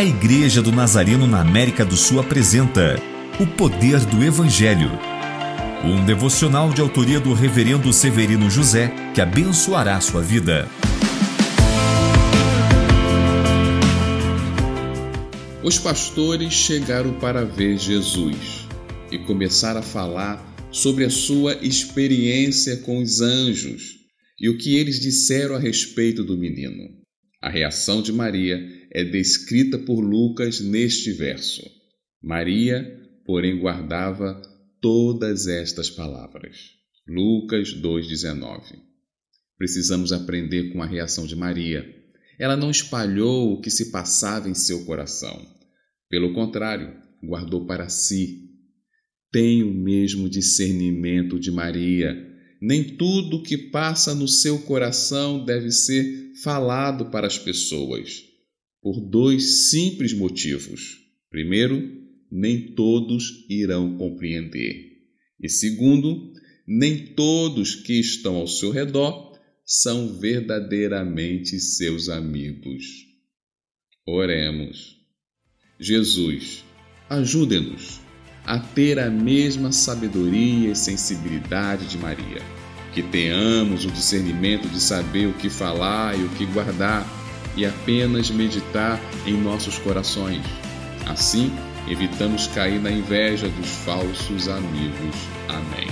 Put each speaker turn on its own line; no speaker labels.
A Igreja do Nazareno na América do Sul apresenta O Poder do Evangelho. Um devocional de autoria do Reverendo Severino José que abençoará sua vida.
Os pastores chegaram para ver Jesus e começaram a falar sobre a sua experiência com os anjos e o que eles disseram a respeito do menino. A reação de Maria é descrita por Lucas neste verso. Maria, porém, guardava todas estas palavras. Lucas 2,19. Precisamos aprender com a reação de Maria. Ela não espalhou o que se passava em seu coração. Pelo contrário, guardou para si. Tem o mesmo discernimento de Maria nem tudo que passa no seu coração deve ser falado para as pessoas, por dois simples motivos. Primeiro, nem todos irão compreender. E segundo, nem todos que estão ao seu redor são verdadeiramente seus amigos. Oremos. Jesus, ajude-nos a ter a mesma sabedoria e sensibilidade de Maria. Que tenhamos o discernimento de saber o que falar e o que guardar e apenas meditar em nossos corações. Assim, evitamos cair na inveja dos falsos amigos. Amém.